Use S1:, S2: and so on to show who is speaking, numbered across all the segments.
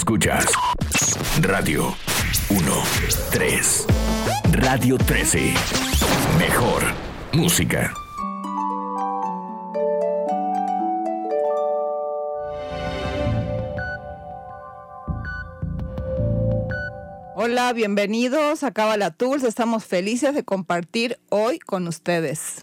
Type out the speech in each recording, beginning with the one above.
S1: Escuchas Radio 1, 3, Radio 13. Mejor música.
S2: Hola, bienvenidos a Cabala Tools. Estamos felices de compartir hoy con ustedes.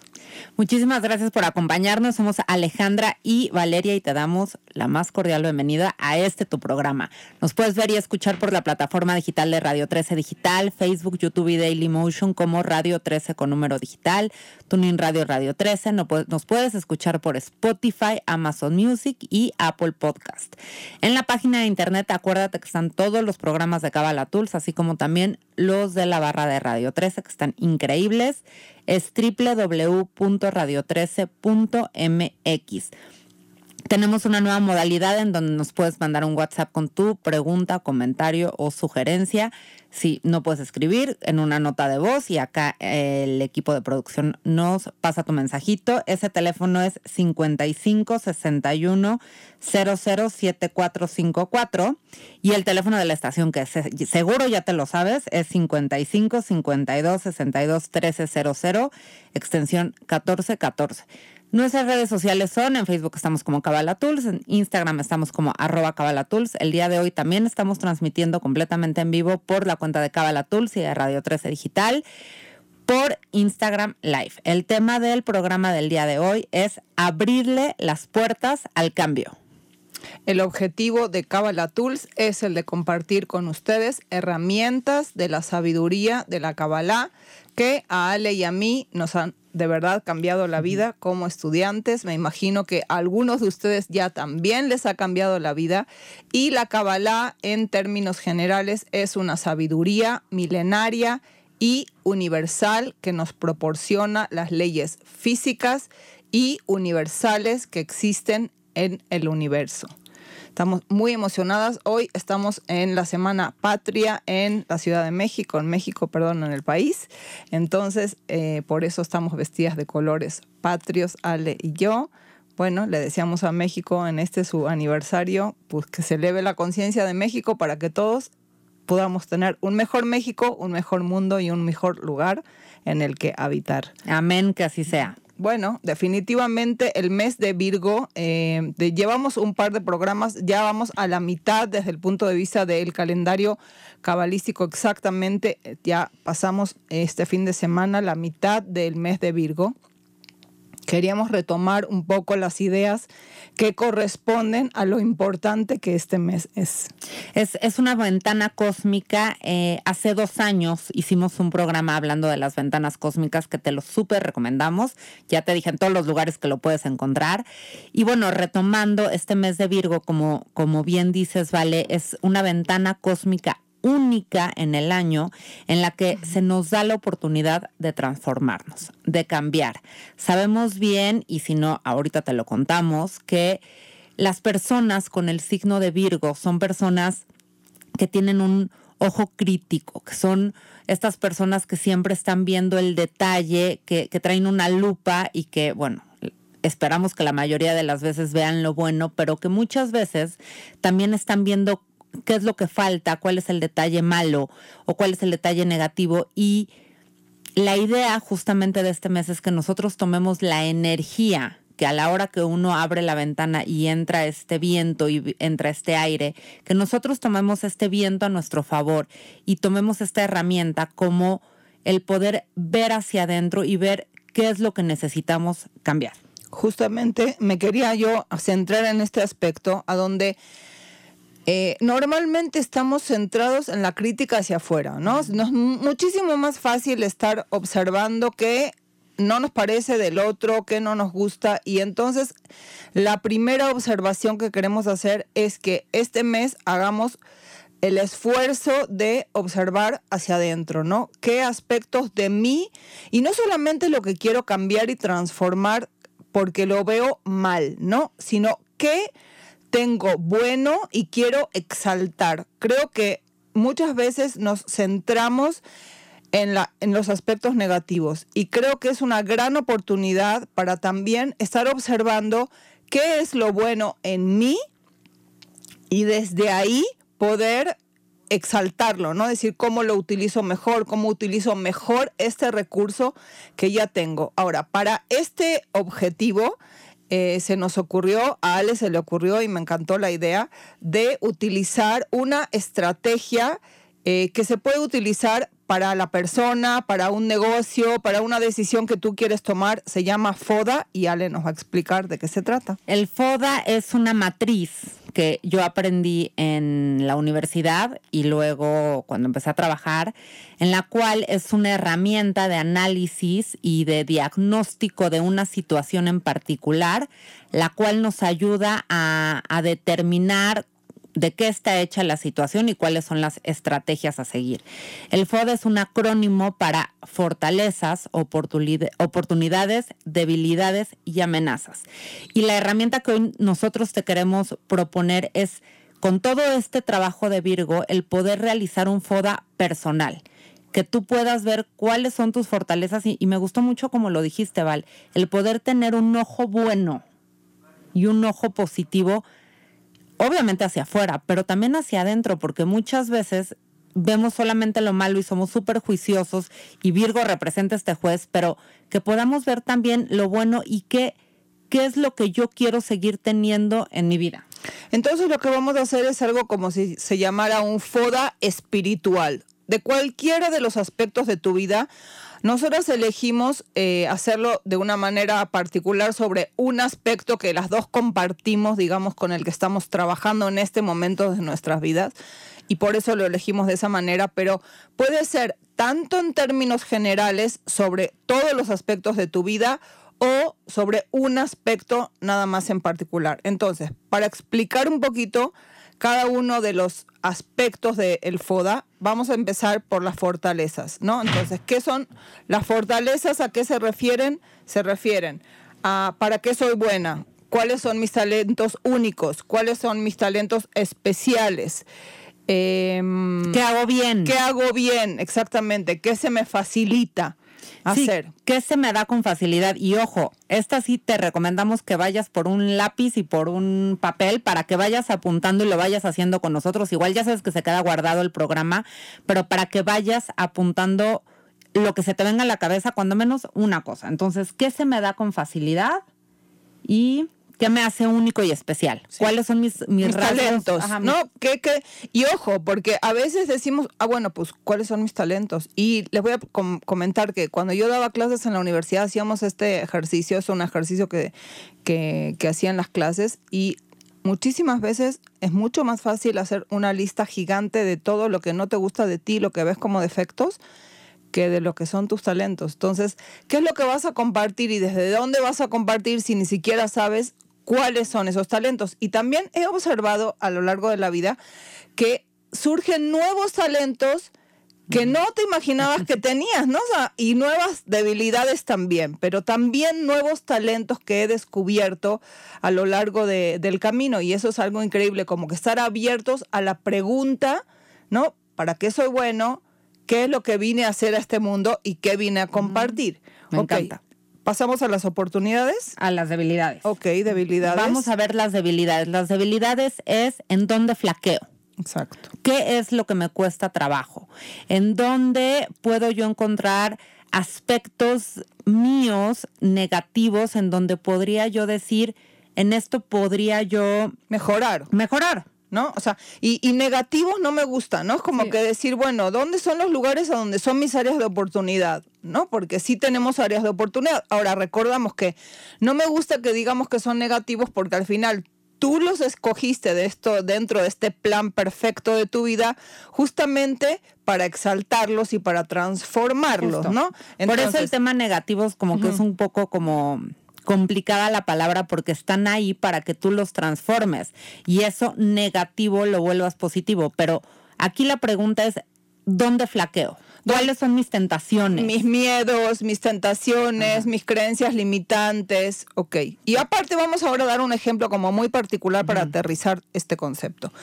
S3: Muchísimas gracias por acompañarnos. Somos Alejandra y Valeria y te damos la más cordial bienvenida a este tu programa. Nos puedes ver y escuchar por la plataforma digital de Radio 13 Digital, Facebook, YouTube y Dailymotion como Radio 13 con número digital, Tuning Radio Radio 13. Nos puedes escuchar por Spotify, Amazon Music y Apple Podcast. En la página de internet acuérdate que están todos los programas de Cabala Tools, así como también los de la barra de Radio 13 que están increíbles es www.radio13.mx. Tenemos una nueva modalidad en donde nos puedes mandar un WhatsApp con tu pregunta, comentario o sugerencia. Si no puedes escribir en una nota de voz y acá el equipo de producción nos pasa tu mensajito. Ese teléfono es 55 61 007454 y el teléfono de la estación que seguro ya te lo sabes es 55 52 62 1300 extensión 1414. Nuestras redes sociales son, en Facebook estamos como Cabala Tools, en Instagram estamos como arroba Cabala Tools. El día de hoy también estamos transmitiendo completamente en vivo por la cuenta de Cabala Tools y de Radio 13 Digital por Instagram Live. El tema del programa del día de hoy es abrirle las puertas al cambio.
S2: El objetivo de Kabbalah Tools es el de compartir con ustedes herramientas de la sabiduría de la Kabbalah que a Ale y a mí nos han de verdad cambiado la vida como estudiantes. Me imagino que a algunos de ustedes ya también les ha cambiado la vida. Y la Kabbalah, en términos generales, es una sabiduría milenaria y universal que nos proporciona las leyes físicas y universales que existen en el universo. Estamos muy emocionadas. Hoy estamos en la Semana Patria en la Ciudad de México, en México, perdón, en el país. Entonces, eh, por eso estamos vestidas de colores patrios, Ale y yo. Bueno, le deseamos a México en este su aniversario, pues que se eleve la conciencia de México para que todos podamos tener un mejor México, un mejor mundo y un mejor lugar en el que habitar.
S3: Amén, que así sea.
S2: Bueno, definitivamente el mes de Virgo, eh, llevamos un par de programas, ya vamos a la mitad desde el punto de vista del calendario cabalístico exactamente, ya pasamos este fin de semana la mitad del mes de Virgo queríamos retomar un poco las ideas que corresponden a lo importante que este mes es.
S3: Es, una ventana cósmica. Eh, hace dos años hicimos un programa hablando de las ventanas cósmicas que te lo súper recomendamos. Ya te dije en todos los lugares que lo puedes encontrar. Y bueno, retomando este mes de Virgo, como, como bien dices, Vale, es una ventana cósmica única en el año en la que se nos da la oportunidad de transformarnos, de cambiar. Sabemos bien, y si no, ahorita te lo contamos, que las personas con el signo de Virgo son personas que tienen un ojo crítico, que son estas personas que siempre están viendo el detalle, que, que traen una lupa y que, bueno, esperamos que la mayoría de las veces vean lo bueno, pero que muchas veces también están viendo qué es lo que falta, cuál es el detalle malo o cuál es el detalle negativo. Y la idea justamente de este mes es que nosotros tomemos la energía que a la hora que uno abre la ventana y entra este viento y entra este aire, que nosotros tomemos este viento a nuestro favor y tomemos esta herramienta como el poder ver hacia adentro y ver qué es lo que necesitamos cambiar.
S2: Justamente me quería yo centrar en este aspecto a donde eh, normalmente estamos centrados en la crítica hacia afuera, ¿no? Es muchísimo más fácil estar observando que no nos parece del otro, que no nos gusta. Y entonces la primera observación que queremos hacer es que este mes hagamos el esfuerzo de observar hacia adentro, ¿no? ¿Qué aspectos de mí? Y no solamente lo que quiero cambiar y transformar porque lo veo mal, ¿no? Sino qué tengo bueno y quiero exaltar. Creo que muchas veces nos centramos en, la, en los aspectos negativos y creo que es una gran oportunidad para también estar observando qué es lo bueno en mí y desde ahí poder exaltarlo, ¿no? Decir cómo lo utilizo mejor, cómo utilizo mejor este recurso que ya tengo. Ahora, para este objetivo, eh, se nos ocurrió, a Ale se le ocurrió y me encantó la idea de utilizar una estrategia eh, que se puede utilizar para la persona, para un negocio, para una decisión que tú quieres tomar, se llama FODA y Ale nos va a explicar de qué se trata.
S3: El FODA es una matriz que yo aprendí en la universidad y luego cuando empecé a trabajar, en la cual es una herramienta de análisis y de diagnóstico de una situación en particular, la cual nos ayuda a, a determinar de qué está hecha la situación y cuáles son las estrategias a seguir. El FOD es un acrónimo para fortalezas, oportunidades, debilidades y amenazas. Y la herramienta que hoy nosotros te queremos proponer es, con todo este trabajo de Virgo, el poder realizar un FODA personal que tú puedas ver cuáles son tus fortalezas y, y, me gustó mucho como lo dijiste, Val, el poder tener un ojo bueno y un ojo positivo obviamente hacia afuera, pero también hacia adentro, porque muchas veces vemos solamente lo malo y somos súper juiciosos y Virgo representa este juez, pero que podamos ver también lo bueno y qué, qué es lo que yo quiero seguir teniendo en mi vida.
S2: Entonces lo que vamos a hacer es algo como si se llamara un foda espiritual. De cualquiera de los aspectos de tu vida, nosotros elegimos eh, hacerlo de una manera particular sobre un aspecto que las dos compartimos, digamos, con el que estamos trabajando en este momento de nuestras vidas. Y por eso lo elegimos de esa manera, pero puede ser tanto en términos generales sobre todos los aspectos de tu vida o sobre un aspecto nada más en particular. Entonces, para explicar un poquito cada uno de los aspectos del FODA, vamos a empezar por las fortalezas, ¿no? Entonces, ¿qué son las fortalezas? ¿A qué se refieren? Se refieren a para qué soy buena, cuáles son mis talentos únicos, cuáles son mis talentos especiales.
S3: Em, ¿Qué hago bien?
S2: ¿Qué hago bien? Exactamente. ¿Qué se me facilita? Hacer.
S3: que se me da con facilidad. Y ojo, esta sí te recomendamos que vayas por un lápiz y por un papel para que vayas apuntando y lo vayas haciendo con nosotros. Igual ya sabes que se queda guardado el programa, pero para que vayas apuntando lo que se te venga a la cabeza, cuando menos una cosa. Entonces, ¿qué se me da con facilidad? Y ¿Qué me hace único y especial? ¿Cuáles son mis, mis,
S2: talentos? ¿no? ¿Qué, qué? Y ojo, porque a veces decimos, ah, bueno, pues, ¿cuáles son mis talentos? Y les voy a comentar que cuando yo daba clases en la universidad hacíamos este ejercicio, es un ejercicio que, que, que hacían las clases y muchísimas veces es mucho más fácil hacer una lista gigante de todo lo que no te gusta de ti, lo que ves como defectos, que de lo que son tus talentos. Entonces, ¿qué es lo que vas a compartir y desde dónde vas a compartir si ni siquiera sabes cuáles son esos talentos. Y también he observado a lo largo de la vida que surgen nuevos talentos que no te imaginabas que tenías, ¿no? y nuevas debilidades también, pero también nuevos talentos que he descubierto a lo largo del camino. Y eso es algo increíble, como que estar abiertos a la pregunta, ¿no? ¿Para qué soy bueno? ¿Qué es lo que vine a hacer a este mundo y qué vine a compartir?
S3: Me encanta.
S2: Pasamos a las oportunidades.
S3: A las debilidades.
S2: Ok, debilidades.
S3: Vamos a ver las debilidades. Las debilidades es en dónde flaqueo.
S2: Exacto.
S3: ¿Qué es lo que me cuesta trabajo? ¿En dónde puedo yo encontrar aspectos míos negativos en donde podría yo decir, en esto podría yo
S2: mejorar?
S3: Mejorar.
S2: ¿No? O sea, y, negativos no me gusta, ¿no? Es como que decir, bueno, ¿dónde son los lugares a donde son mis áreas de oportunidad? ¿No? Porque sí tenemos áreas de oportunidad. Ahora, recordamos que no me gusta que digamos que son negativos porque al final tú los escogiste de esto dentro de este plan perfecto de tu vida justamente para exaltarlos y para transformarlos, ¿no?
S3: Por eso el tema negativos como que es un poco como complicada la palabra porque están ahí para que tú los transformes y eso negativo lo vuelvas positivo. Pero aquí la pregunta es, ¿dónde flaqueo? ¿Cuáles son mis tentaciones?
S2: Mis miedos, mis tentaciones, mis creencias limitantes. Ok. Y aparte vamos ahora a dar un ejemplo como muy particular para aterrizar este concepto.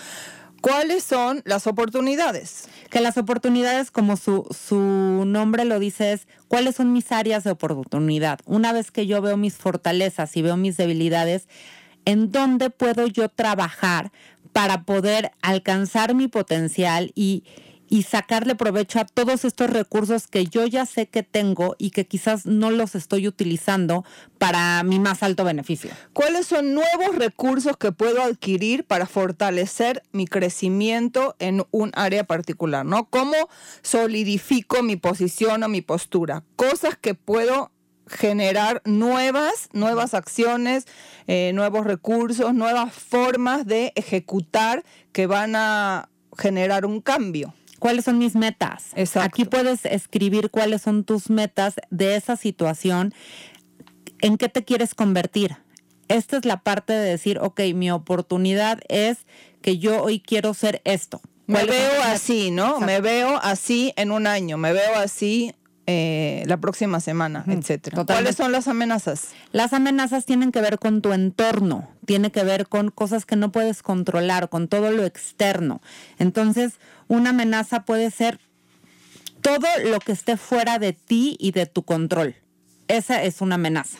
S2: ¿Cuáles son las oportunidades?
S3: Que las oportunidades, como su, su nombre lo dice, es cuáles son mis áreas de oportunidad. Una vez que yo veo mis fortalezas y veo mis debilidades, ¿en dónde puedo yo trabajar para poder alcanzar mi potencial y, y sacarle provecho a todos estos recursos que yo ya sé que tengo y que quizás no los estoy utilizando para mi más alto beneficio.
S2: ¿Cuáles son nuevos recursos que puedo adquirir para fortalecer mi crecimiento en un área particular? ¿no? ¿Cómo solidifico mi posición o mi postura? Cosas que puedo generar nuevas, nuevas acciones, eh, nuevos recursos, nuevas formas de ejecutar que van a generar un cambio
S3: cuáles son mis metas. Aquí puedes escribir cuáles son tus metas de esa situación, en qué te quieres convertir. Esta es la parte de decir, ok, mi oportunidad es que yo hoy quiero ser esto.
S2: Me veo así, ¿no? Me veo así en un año, me veo así eh, la próxima semana, etcétera. ¿Cuáles son las amenazas?
S3: Las amenazas tienen que ver con tu entorno, tiene que ver con cosas que no puedes controlar, con todo lo externo. Entonces, una amenaza puede ser todo lo que esté fuera de ti y de tu control. Esa es una amenaza.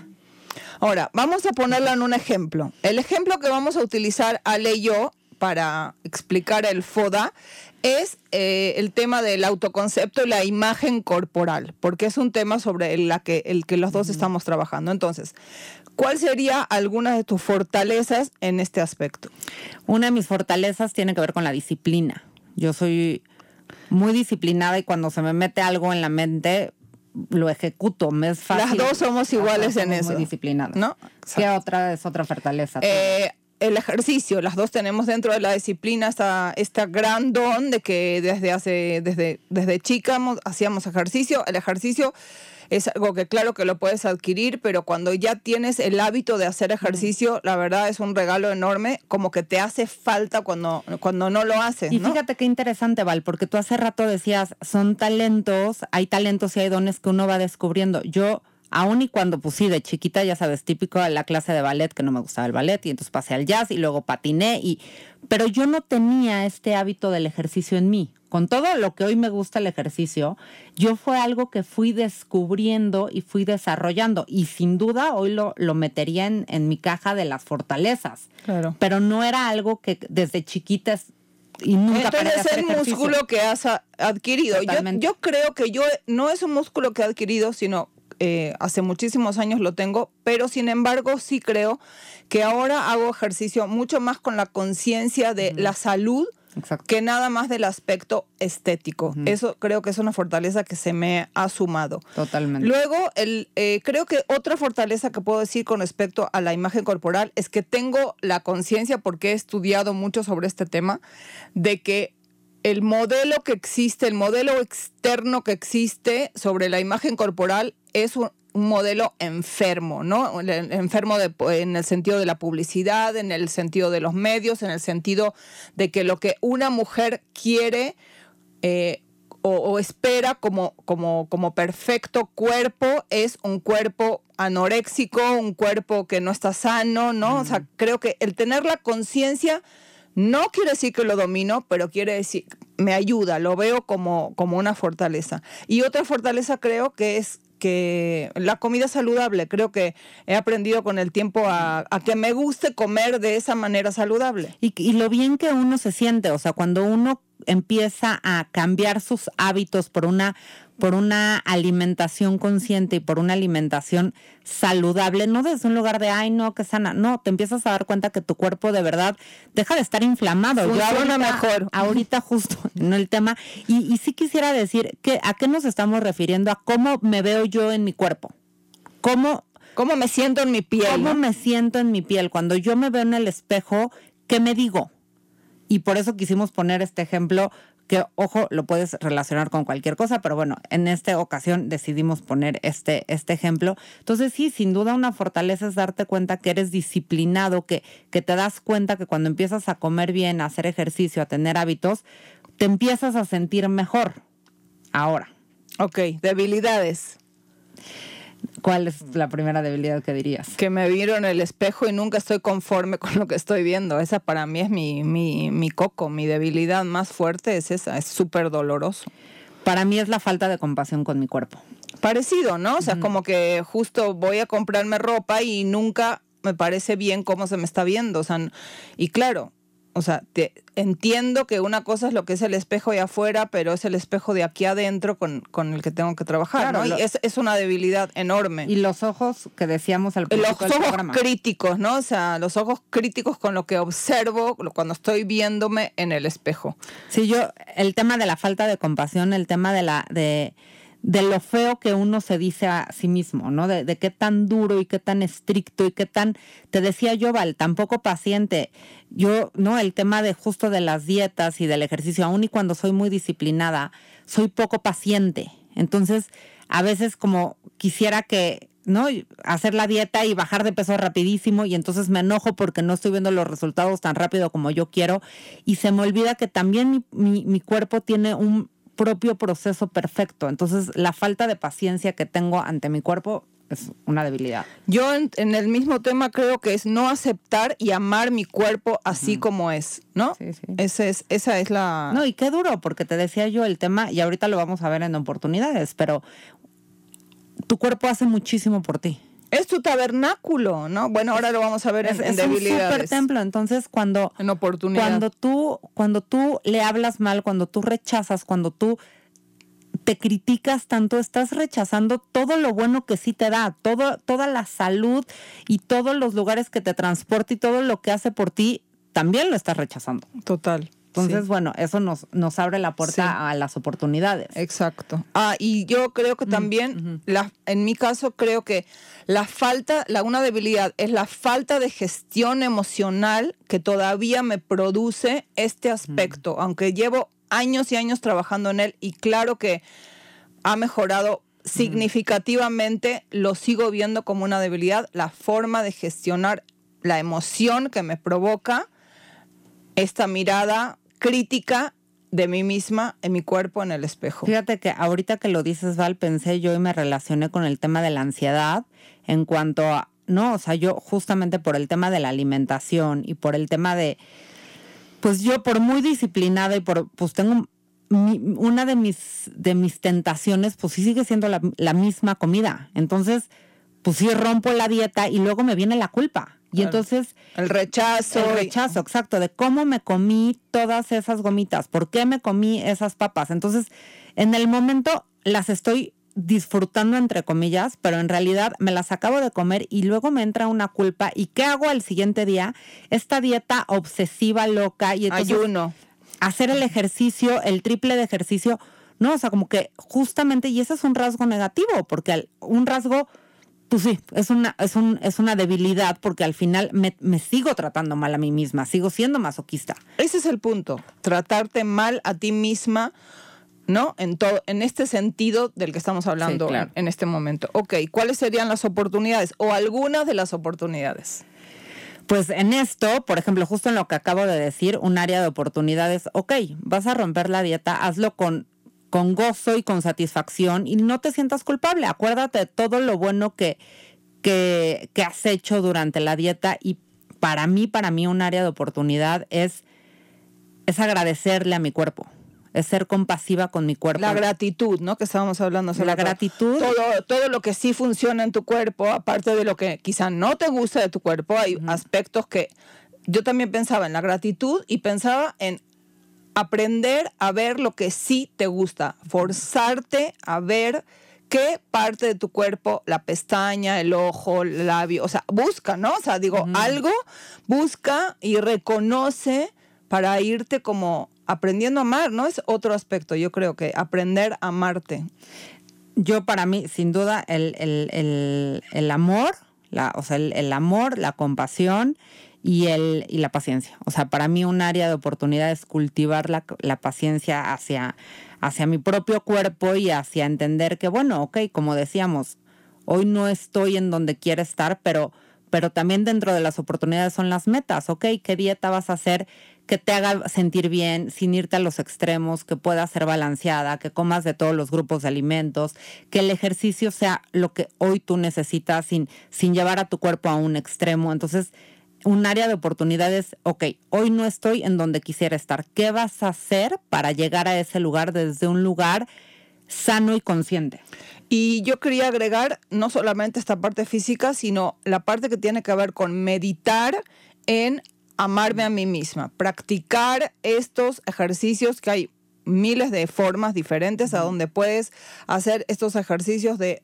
S2: Ahora, vamos a ponerla en un ejemplo. El ejemplo que vamos a utilizar Ale y yo para explicar el FODA es eh, el tema del autoconcepto y la imagen corporal, porque es un tema sobre la que, el que los dos estamos trabajando. Entonces, ¿cuál sería alguna de tus fortalezas en este aspecto?
S3: Una de mis fortalezas tiene que ver con la disciplina. Yo soy muy disciplinada y cuando se me mete algo en la mente, lo ejecuto, me es fácil.
S2: Las dos somos iguales en eso.
S3: Muy disciplinadas. ¿No? ¿Qué otra es otra fortaleza?
S2: Eh, el ejercicio, las dos tenemos dentro de la disciplina esta, esta gran don de que desde hace, desde, desde chica hacíamos ejercicio. El ejercicio es algo que claro que lo puedes adquirir, pero cuando ya tienes el hábito de hacer ejercicio, la verdad es un regalo enorme, como que te hace falta cuando, cuando no lo haces.
S3: Y fíjate qué interesante, Val, porque tú hace rato decías, son talentos, hay talentos y hay dones que uno va descubriendo. Yo aún y cuando, pues sí, de chiquita, ya sabes, típico de la clase de ballet, que no me gustaba el ballet, y entonces pasé al jazz y luego patiné, y, pero yo no tenía este hábito del ejercicio en mí. Con todo lo que hoy me gusta el ejercicio, yo fue algo que fui descubriendo y fui desarrollando. Y sin duda hoy lo, lo metería en, en mi caja de las fortalezas. Claro. Pero no era algo que desde chiquita y nunca
S2: Entonces es el músculo que has adquirido. Yo, yo, creo que yo no es un músculo que he adquirido, sino eh, hace muchísimos años lo tengo, pero sin embargo sí creo que ahora hago ejercicio mucho más con la conciencia de la salud. que nada más del aspecto estético. Eso creo que es una fortaleza que se me ha sumado.
S3: Totalmente.
S2: Luego, el, eh, creo que otra fortaleza que puedo decir con respecto a la imagen corporal es que tengo la conciencia, porque he estudiado mucho sobre este tema, de que el modelo que existe, el modelo externo que existe sobre la imagen corporal es un, modelo enfermo, ¿no? Enfermo en el sentido de la publicidad, en el sentido de los medios, en el sentido de que lo que una mujer quiere eh, o, espera como, como, como perfecto cuerpo es un cuerpo anoréxico, un cuerpo que no está sano, ¿no? O sea, creo que el tener la conciencia no quiere decir que lo domino, pero quiere decir, me ayuda, lo veo como, como una fortaleza. Y otra fortaleza creo que es que la comida saludable, creo que he aprendido con el tiempo a, que me guste comer de esa manera saludable.
S3: Y, y, lo bien que uno se siente, o sea, cuando uno empieza a cambiar sus hábitos por una por una alimentación consciente y por una alimentación saludable, no desde un lugar de, ay, no, que sana, no, te empiezas a dar cuenta que tu cuerpo de verdad deja de estar inflamado.
S2: Yo ahorita, mejor.
S3: Ahorita justo en el tema, y, y sí quisiera decir, que, ¿a qué nos estamos refiriendo? A cómo me veo yo en mi cuerpo. ¿Cómo,
S2: cómo me siento en mi piel?
S3: ¿Cómo me siento en mi piel? Cuando yo me veo en el espejo, ¿qué me digo? Y por eso quisimos poner este ejemplo que, ojo, lo puedes relacionar con cualquier cosa, pero bueno, en esta ocasión decidimos poner este, este ejemplo. Entonces, sí, sin duda una fortaleza es darte cuenta que eres disciplinado, que, que te das cuenta que cuando empiezas a comer bien, a hacer ejercicio, a tener hábitos, te empiezas a sentir mejor. Ahora.
S2: Ok, debilidades.
S3: ¿Cuál es la primera debilidad que dirías?
S2: Que me viro en el espejo y nunca estoy conforme con lo que estoy viendo. Esa para mí es mi, mi, mi coco, mi debilidad más fuerte es esa, es súper doloroso.
S3: Para mí es la falta de compasión con mi cuerpo.
S2: Parecido, ¿no? O sea, como que justo voy a comprarme ropa y nunca me parece bien cómo se me está viendo. O sea, y claro, O sea, te, entiendo que una cosa es lo que es el espejo de afuera, pero es el espejo de aquí adentro con, con el que tengo que trabajar.
S3: Claro,
S2: ¿no? Y es, es una debilidad enorme.
S3: Y los ojos que decíamos al
S2: los
S3: principio del
S2: ojos
S3: programa.
S2: críticos, ¿no? O sea, los ojos críticos con lo que observo cuando estoy viéndome en el espejo.
S3: Sí, yo, el tema de la falta de compasión, el tema de la, de, de lo feo que uno se dice a sí mismo, ¿no? De, de qué tan duro y qué tan estricto y qué tan, te decía yo, Val, tan poco paciente. Yo, ¿no? El tema de justo de las dietas y del ejercicio, aun y cuando soy muy disciplinada, soy poco paciente. Entonces, a veces como quisiera que, ¿no? Hacer la dieta y bajar de peso rapidísimo y entonces me enojo porque no estoy viendo los resultados tan rápido como yo quiero y se me olvida que también mi, mi- mi cuerpo tiene un propio proceso perfecto. Entonces, la falta de paciencia que tengo ante mi cuerpo es una debilidad.
S2: Yo en, en el mismo tema creo que es no aceptar y amar mi cuerpo así como es, ¿no?
S3: Sí, sí.
S2: Ese es, esa es la...
S3: No, y qué duro, porque te decía yo el tema, y ahorita lo vamos a ver en oportunidades, pero tu cuerpo hace muchísimo por ti.
S2: Es tu tabernáculo, ¿no? Bueno, ahora lo vamos a ver en,
S3: Es,
S2: en
S3: es un super templo. Entonces, cuando,
S2: En oportunidad.
S3: cuando tú, cuando tú le hablas mal, cuando tú rechazas, cuando tú te criticas tanto, estás rechazando todo lo bueno que sí te da, todo, toda la salud y todos los lugares que te transporta y todo lo que hace por ti, también lo estás rechazando.
S2: Total.
S3: Entonces,
S2: sí.
S3: bueno, eso nos, nos abre la puerta
S2: Sí.
S3: a las oportunidades.
S2: Exacto. Ah, y yo creo que también, la, en mi caso, creo que la falta, la, una debilidad es la falta de gestión emocional que todavía me produce este aspecto, aunque llevo años y años trabajando en él y claro que ha mejorado significativamente, lo sigo viendo como una debilidad, la forma de gestionar la emoción que me provoca esta mirada crítica de mí misma en mi cuerpo en el espejo.
S3: Fíjate que ahorita que lo dices, Val, pensé yo y me relacioné con el tema de la ansiedad en cuanto a, no, o sea, yo justamente por el tema de la alimentación y por el tema de, pues yo por muy disciplinada y por, pues tengo mi- una de mis, de mis tentaciones, pues sí sigue siendo la, la misma comida. Entonces, pues sí rompo la dieta y luego me viene la culpa. Y entonces
S2: El rechazo.
S3: el rechazo, exacto, de cómo me comí todas esas gomitas, por qué me comí esas papas. Entonces, en el momento las estoy disfrutando entre comillas, pero en realidad me las acabo de comer y luego me entra una culpa. ¿Y qué hago al siguiente día? Esta dieta obsesiva, loca y entonces
S2: ayuno.
S3: hacer el ejercicio, el triple de ejercicio, no, o sea, como que justamente, y ese es un rasgo negativo, porque un rasgo, pues sí, es una, es un, es una debilidad, porque al final me, me sigo tratando mal a mí misma, sigo siendo masoquista.
S2: Ese es el punto. Tratarte mal a ti misma, ¿no? En todo, en este sentido del que estamos hablando
S3: Sí, claro.
S2: en, en este momento. Ok, ¿cuáles serían las oportunidades? O algunas de las oportunidades.
S3: Pues en esto, por ejemplo, justo en lo que acabo de decir, un área de oportunidades, ok, vas a romper la dieta, hazlo con, con gozo y con satisfacción y no te sientas culpable. Acuérdate de todo lo bueno que, que, que has hecho durante la dieta y para mí, para mí un área de oportunidad es, es agradecerle a mi cuerpo, es ser compasiva con mi cuerpo.
S2: La gratitud, ¿no? Que estábamos hablando hace
S3: La
S2: rato.
S3: gratitud.
S2: Todo, todo lo que sí funciona en tu cuerpo, aparte de lo que quizá no te gusta de tu cuerpo, hay aspectos que yo también pensaba en la gratitud y pensaba en aprender a ver lo que sí te gusta, forzarte a ver qué parte de tu cuerpo, la pestaña, el ojo, el labio, o sea, busca, ¿no? O sea, digo, algo busca y reconoce para irte como aprendiendo a amar, ¿no? Es otro aspecto, yo creo que aprender a amarte.
S3: yo para mí, sin duda, el, el- el- el amor, la, o sea, el, el amor, la compasión y, el, y la paciencia. O sea, para mí un área de oportunidad es cultivar la, la paciencia hacia, hacia mi propio cuerpo y hacia entender que, bueno, ok, como decíamos, hoy no estoy en donde quiero estar, pero, pero también dentro de las oportunidades son las metas, ok, ¿qué dieta vas a hacer que te haga sentir bien sin irte a los extremos, que pueda ser balanceada, que comas de todos los grupos de alimentos, que el ejercicio sea lo que hoy tú necesitas sin, sin llevar a tu cuerpo a un extremo? Entonces, un área de oportunidades, ok, hoy no estoy en donde quisiera estar. ¿Qué vas a hacer para llegar a ese lugar desde un lugar sano y consciente?
S2: Y yo quería agregar no solamente esta parte física, sino la parte que tiene que ver con meditar en amarme a mí misma, practicar estos ejercicios que hay miles de formas diferentes a donde puedes hacer estos ejercicios de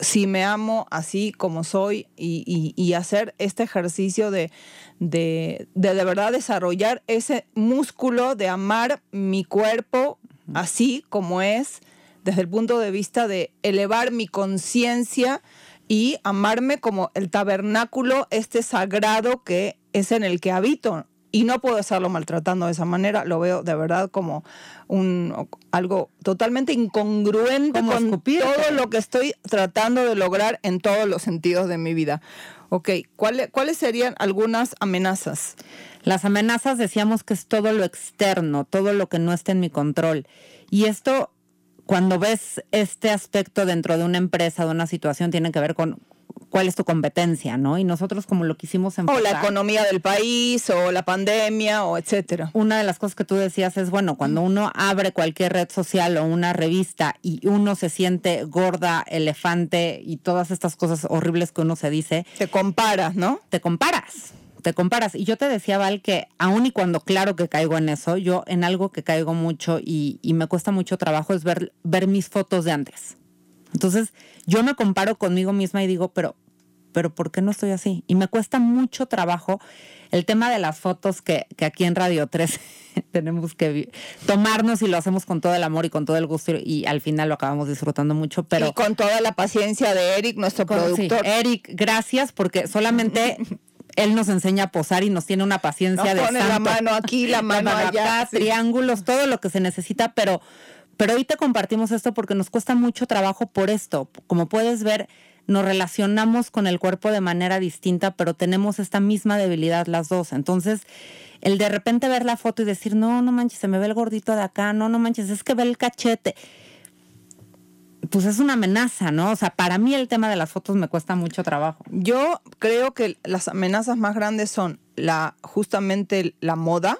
S2: si me amo así como soy y, hacer este ejercicio de de, de de verdad desarrollar ese músculo de amar mi cuerpo así como es, desde el punto de vista de elevar mi conciencia y amarme como el tabernáculo, este sagrado que es en el que habito. Y no puedo estarlo maltratando de esa manera, lo veo de verdad como un, algo totalmente incongruente con todo lo que estoy tratando de lograr en todos los sentidos de mi vida. Ok, ¿cuáles serían algunas amenazas?
S3: Las amenazas decíamos que es todo lo externo, todo lo que no está en mi control. Y esto cuando ves este aspecto dentro de una empresa, de una situación, tiene que ver con cuál es tu competencia, ¿no? Y nosotros como lo quisimos
S2: enfocar. O la economía del país, o la pandemia, o etcétera.
S3: Una de las cosas que tú decías es, bueno, cuando uno abre cualquier red social o una revista y uno se siente gorda, elefante y todas estas cosas horribles que uno se dice.
S2: Te comparas, ¿no?
S3: Te comparas te comparas. Y yo te decía, Val, que aun y cuando claro que caigo en eso, yo en algo que caigo mucho y, me cuesta mucho trabajo es ver, ver mis fotos de antes. Entonces, yo me comparo conmigo misma y digo, pero, pero ¿por qué no estoy así? Y me cuesta mucho trabajo el tema de las fotos que, que aquí en Radio 3 tenemos que tomarnos y lo hacemos con todo el amor y con todo el gusto y al final lo acabamos disfrutando mucho, pero...
S2: Y con toda la paciencia de Eric, nuestro productor.
S3: Eric, gracias porque solamente él nos enseña a posar y nos tiene una paciencia de
S2: pone la mano aquí, la mano, allá,
S3: triángulos, todo lo que se necesita, pero pero hoy te compartimos esto porque nos cuesta mucho trabajo por esto. Como puedes ver, nos relacionamos con el cuerpo de manera distinta, pero tenemos esta misma debilidad las dos. Entonces, el de repente ver la foto y decir, no, no manches, se me ve el gordito de acá, no, no manches, es que ve el cachete pues es una amenaza, ¿no? O sea, para mí el tema de las fotos me cuesta mucho trabajo.
S2: Yo creo que las amenazas más grandes son la justamente la moda,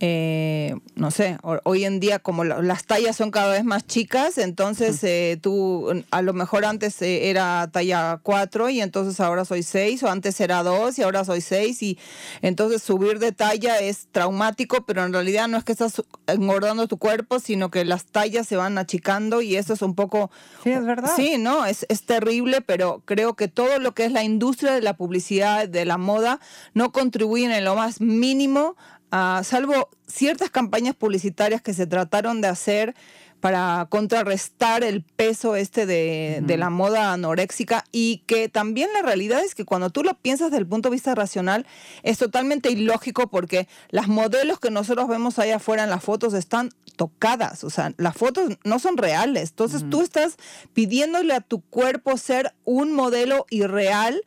S2: eh, no sé, hoy en día como las tallas son cada vez más chicas, entonces eh, tú a lo mejor antes eh, era talla 4 y entonces ahora soy 6 o antes era 2 y ahora soy 6 y entonces subir de talla es traumático, pero en realidad no es que estás engordando tu cuerpo, sino que las tallas se van achicando y eso es un poco...
S3: Sí, es verdad.
S2: Sí, no, es, es terrible, pero creo que todo lo que es la industria de la publicidad, de la moda, no contribuyen en lo más mínimo Ah, salvo ciertas campañas publicitarias que se trataron de hacer para contrarrestar el peso este de, la moda anoréxica y que también la realidad es que cuando tú lo piensas desde el punto de vista racional es totalmente ilógico porque las modelos que nosotros vemos ahí afuera en las fotos están tocadas, o sea, las fotos no son reales, entonces tú estás pidiéndole a tu cuerpo ser un modelo irreal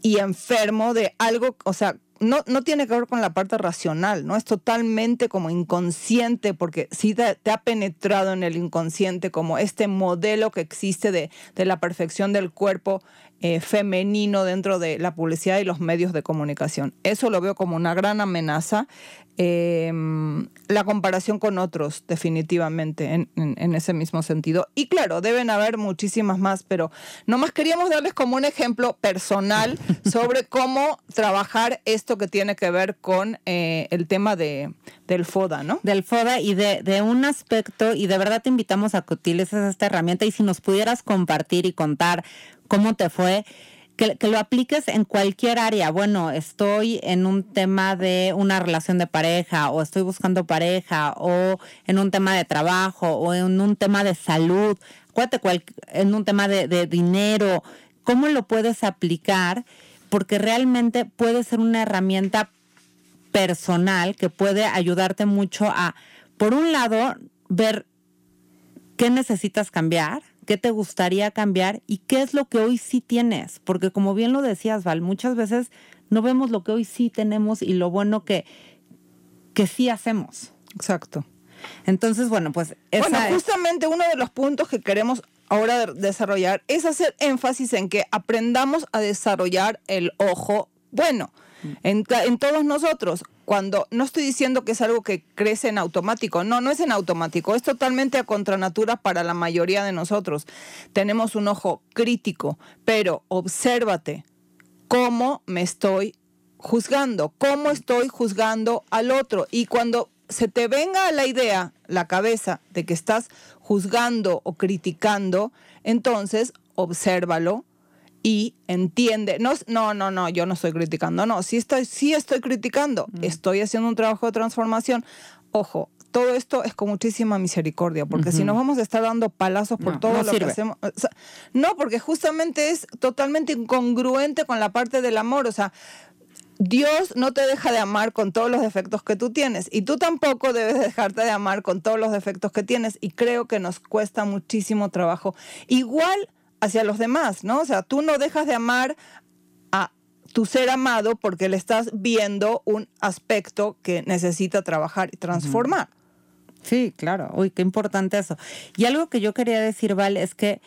S2: y enfermo de algo, o sea, no, no tiene que ver con la parte racional, ¿no? Es totalmente como inconsciente, porque sí te, ha penetrado en el inconsciente como este modelo que existe de, de la perfección del cuerpo eh, femenino dentro de la publicidad y los medios de comunicación. Eso lo veo como una gran amenaza. Em, la comparación con otros, definitivamente, en, ese mismo sentido. Y claro, deben haber muchísimas más, pero nomás queríamos darles como un ejemplo personal sobre cómo trabajar esto que tiene que ver con eh, el tema de, del FODA, ¿no?
S3: Del FODA y de, de un aspecto, y de verdad te invitamos a que utilices esta herramienta y si nos pudieras compartir y contar cómo te fue, que, lo apliques en cualquier área. Bueno, estoy en un tema de una relación de pareja o estoy buscando pareja o en un tema de trabajo o en un tema de salud, acuérdate, en un tema de, de dinero, ¿cómo lo puedes aplicar? Porque realmente puede ser una herramienta personal que puede ayudarte mucho a, por un lado, ver qué necesitas cambiar, qué te gustaría cambiar y qué es lo que hoy sí tienes. Porque como bien lo decías, Val, muchas veces no vemos lo que hoy sí tenemos y lo bueno que, que sí hacemos.
S2: Exacto.
S3: Entonces, bueno, pues...
S2: bueno, justamente uno de los puntos que queremos ahora desarrollar es hacer énfasis en que aprendamos a desarrollar el ojo bueno en, todos nosotros cuando no estoy diciendo que es algo que crece en automático, no, no es en automático, es totalmente a contranatura para la mayoría de nosotros. Tenemos un ojo crítico, pero obsérvate cómo me estoy juzgando, cómo estoy juzgando al otro. Y cuando se te venga la idea, la cabeza, de que estás juzgando o criticando, entonces obsérvalo y entiende. No, no, no, no, yo no estoy criticando, no, sí estoy, sí estoy criticando,
S3: Mm.
S2: estoy haciendo un trabajo de transformación. Ojo, todo esto es con muchísima misericordia, porque si nos vamos a estar dando palazos por
S3: No,
S2: todo
S3: no
S2: lo
S3: sirve.
S2: que hacemos. o sea, no, porque justamente es totalmente incongruente con la parte del amor. O sea, Dios no te deja de amar con todos los defectos que tú tienes y tú tampoco debes dejarte de amar con todos los defectos que tienes y creo que nos cuesta muchísimo trabajo. Igual hacia los demás, ¿no? O sea, tú no dejas de amar a tu ser amado porque le estás viendo un aspecto que necesita trabajar y transformar.
S3: Sí, claro. Uy, qué importante eso. Y algo que yo quería decir, Val, es que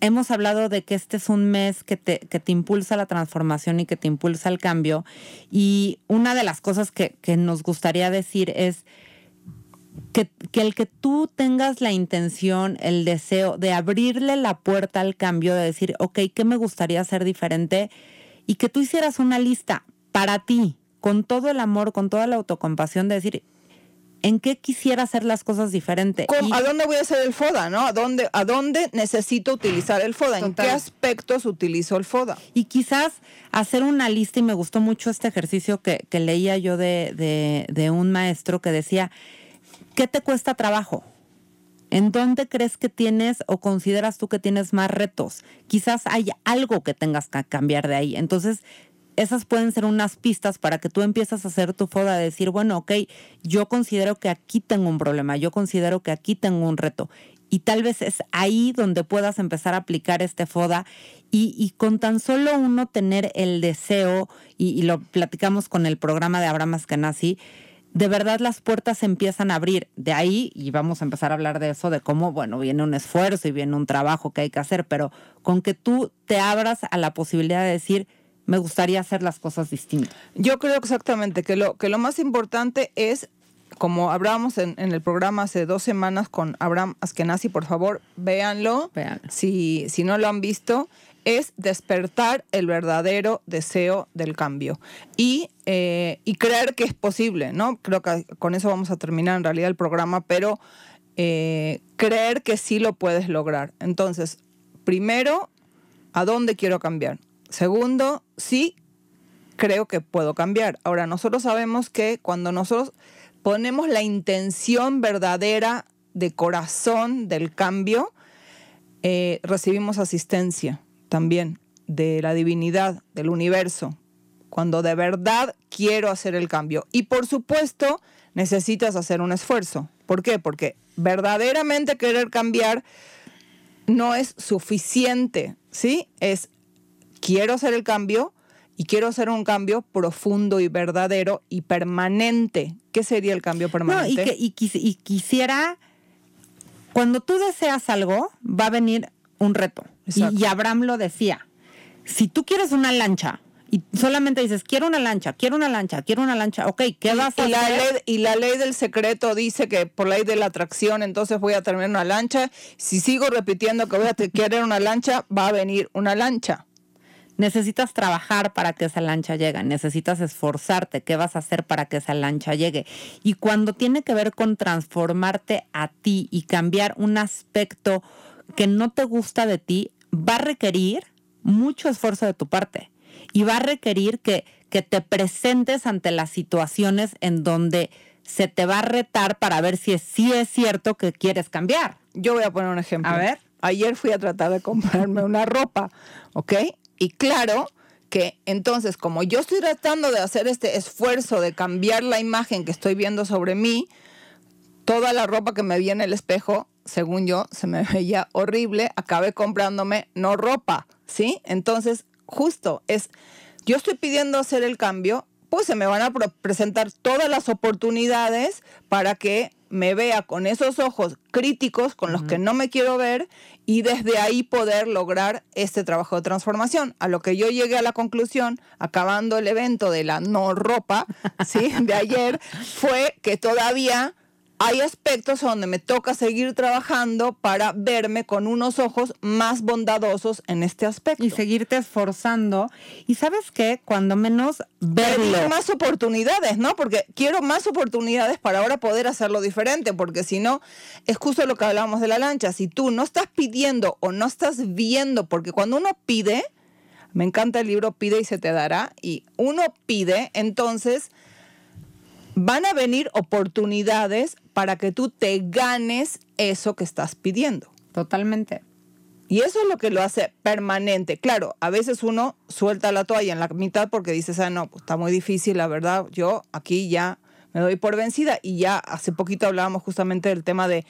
S3: hemos hablado de que este es un mes que te, que te impulsa la transformación y que te impulsa el cambio. Y una de las cosas que, que nos gustaría decir es que, que el que tú tengas la intención, el deseo de abrirle la puerta al cambio, de decir, ok, ¿qué me gustaría hacer diferente? Y que tú hicieras una lista para ti, con todo el amor, con toda la autocompasión, de decir, ¿en qué quisiera hacer las cosas diferente?
S2: ¿Cómo-
S3: Y-
S2: ¿A dónde voy a hacer el FODA? ¿no? ¿A dónde, ¿A dónde necesito utilizar el FODA? ¿En
S3: Total.
S2: qué aspectos utilizo el FODA?
S3: Y quizás hacer una lista, y me gustó mucho este ejercicio que, que leía yo de, de- de un maestro que decía, ¿qué te cuesta trabajo? ¿En dónde crees que tienes o consideras tú que tienes más retos? Quizás hay algo que tengas que cambiar de ahí. Entonces, esas pueden ser unas pistas para que tú empieces a hacer tu foda, de decir, bueno, ok, yo considero que aquí tengo un problema, yo considero que aquí tengo un reto. Y tal vez es ahí donde puedas empezar a aplicar este FODA y, y con tan solo uno tener el deseo, y, y lo platicamos con el programa de Abraham Askenazi, de verdad las puertas se empiezan a abrir. De ahí, y vamos a empezar a hablar de eso, de cómo, bueno, viene un esfuerzo y viene un trabajo que hay que hacer, pero con que tú te abras a la posibilidad de decir, me gustaría hacer las cosas distintas.
S2: Yo creo exactamente que lo, que lo más importante es, como hablábamos en, en el programa hace dos semanas con Abraham Askenazi, por favor, véanlo.
S3: Véanlo.
S2: Si, si no lo han visto, es despertar el verdadero deseo del cambio y, eh, y creer que es posible, ¿no? Creo que con eso vamos a terminar en realidad el programa, pero eh, creer que sí lo puedes lograr. Entonces, primero, ¿a dónde quiero cambiar? Segundo, sí creo que puedo cambiar. Ahora, nosotros sabemos que cuando nosotros ponemos la intención verdadera de corazón del cambio, eh, recibimos asistencia también de la divinidad, del universo, cuando de verdad quiero hacer el cambio. Y por supuesto, necesitas hacer un esfuerzo. ¿Por qué? Porque verdaderamente querer cambiar no es suficiente, ¿sí? Es quiero hacer el cambio y quiero hacer un cambio profundo y verdadero y permanente. ¿Qué sería el cambio
S3: No,
S2: permanente?
S3: y, que, y, quis- y quisiera, cuando tú deseas algo, va a venir un reto. Y,
S2: Exacto.
S3: y Abraham lo decía, si tú quieres una lancha y solamente dices, quiero una lancha, quiero una lancha, quiero una lancha, ok, ¿qué vas a
S2: y la,
S3: hacer?
S2: ley, y la ley del secreto dice que por ley de la atracción entonces voy a tener una lancha. Si sigo repitiendo que voy a querer una lancha, va a venir una lancha.
S3: Necesitas trabajar para que esa lancha llegue, necesitas esforzarte, ¿qué vas a hacer para que esa lancha llegue? Y cuando tiene que ver con transformarte a ti y cambiar un aspecto que no te gusta de ti, va a requerir mucho esfuerzo de tu parte y va a requerir que, que te presentes ante las situaciones en donde se te va a retar para ver si es, si es cierto que quieres cambiar.
S2: Yo voy a poner un ejemplo.
S3: A ver.
S2: Ayer fui a tratar de comprarme una ropa, ¿ok? Y claro que entonces, como yo estoy tratando de hacer este esfuerzo de cambiar la imagen que estoy viendo sobre mí, toda la ropa que me vi en el espejo, según yo, se me veía horrible. Acabé comprándome no ropa, ¿sí? Entonces, justo es, yo estoy pidiendo hacer el cambio, pues se me van a presentar todas las oportunidades para que me vea con esos ojos críticos con los que no me quiero ver y desde ahí poder lograr este trabajo de transformación. A lo que yo llegué a la conclusión, acabando el evento de la no ropa, ¿sí? De ayer, fue que todavía hay aspectos donde me toca seguir trabajando para verme con unos ojos más bondadosos en este aspecto.
S3: Y seguirte esforzando. Y sabes qué, cuando menos verlo.
S2: Pedir más oportunidades, ¿no? Porque quiero más oportunidades para ahora poder hacerlo diferente, porque si no, es justo lo que hablábamos de la lancha. Si tú no estás pidiendo o no estás viendo, porque cuando uno pide, me encanta el libro Pide y se te dará, y uno pide, entonces van a venir oportunidades para que tú te ganes eso que estás pidiendo.
S3: Totalmente.
S2: Y eso es lo que lo hace permanente. Claro, a veces uno suelta la toalla en la mitad porque dices, ah, no, pues está muy difícil, la verdad, yo aquí ya me doy por vencida. Y ya hace poquito hablábamos justamente del tema de,